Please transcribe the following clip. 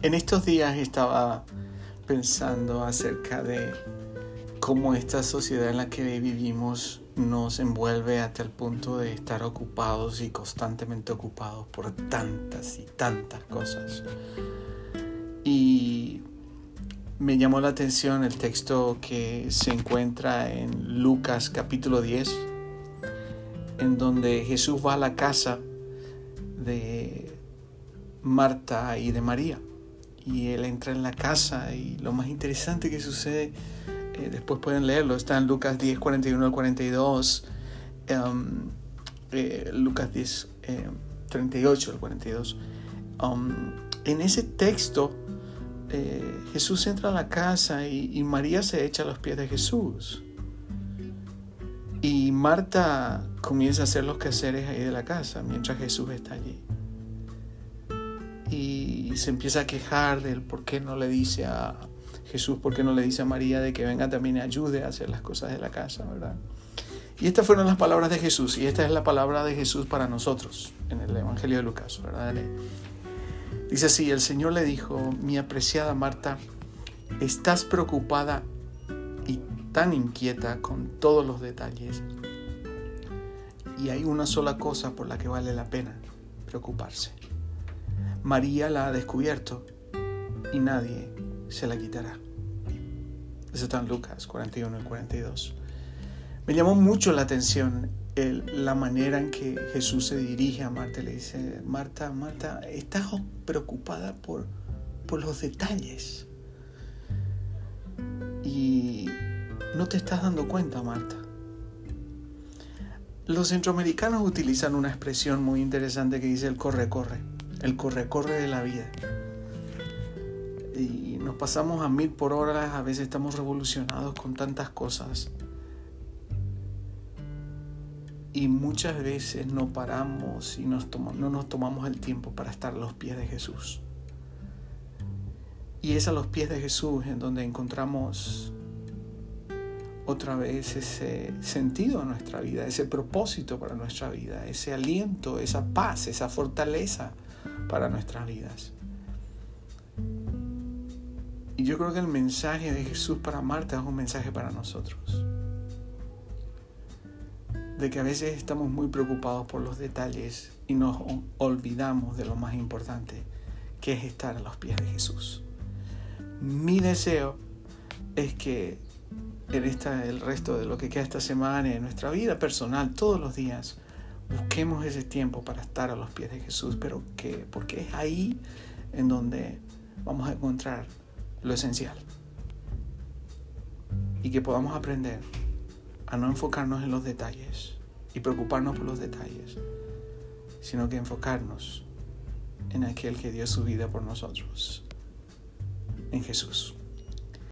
En estos días estaba pensando acerca de cómo esta sociedad en la que vivimos nos envuelve hasta el punto de estar ocupados y constantemente ocupados por tantas y tantas cosas. Y me llamó la atención el texto que se encuentra en Lucas capítulo 10, en donde Jesús va a la casa de Marta y de María. Y él entra en la casa y lo más interesante que sucede, eh, después pueden leerlo, está en Lucas 10, 41 al 42, um, eh, Lucas 10, 38 al 42. Um, en ese texto, eh, Jesús entra a la casa y, María se echa a los pies de Jesús. Y Marta comienza a hacer los quehaceres ahí de la casa mientras Jesús está allí. Y se empieza a quejar del por qué no le dice a Jesús, por qué no le dice a María de que venga también y ayude a hacer las cosas de la casa, ¿verdad? Y estas fueron las palabras de Jesús y esta es la palabra de Jesús para nosotros en el Evangelio de Lucas, ¿verdad? Dice así, el Señor le dijo, mi apreciada Marta, estás preocupada y tan inquieta con todos los detalles. Y hay una sola cosa por la que vale la pena preocuparse. María la ha descubierto y nadie se la quitará. Eso está en Lucas 41 y 42. Me llamó mucho la atención la manera en que Jesús se dirige a Marta. Le dice, Marta, Marta, estás preocupada por, por los detalles. Y no te estás dando cuenta, Marta. Los centroamericanos utilizan una expresión muy interesante que dice el corre-corre, el corre-corre de la vida. Y nos pasamos a mil por hora, a veces estamos revolucionados con tantas cosas y muchas veces no paramos y no nos tomamos el tiempo para estar a los pies de Jesús. Y es a los pies de Jesús en donde encontramos otra vez ese sentido en nuestra vida, ese propósito para nuestra vida, ese aliento, esa paz, esa fortaleza para nuestras vidas. Y yo creo que el mensaje de Jesús para Marta es un mensaje para nosotros de que a veces estamos muy preocupados por los detalles y nos olvidamos de lo más importante, que es estar a los pies de Jesús. Mi deseo es que en esta, el resto de lo que queda esta semana, en nuestra vida personal, todos los días, busquemos ese tiempo para estar a los pies de Jesús, pero que, porque es ahí en donde vamos a encontrar lo esencial. Y que podamos aprender a no enfocarnos en los detalles y preocuparnos por los detalles, sino que enfocarnos en aquel que dio su vida por nosotros, en Jesús.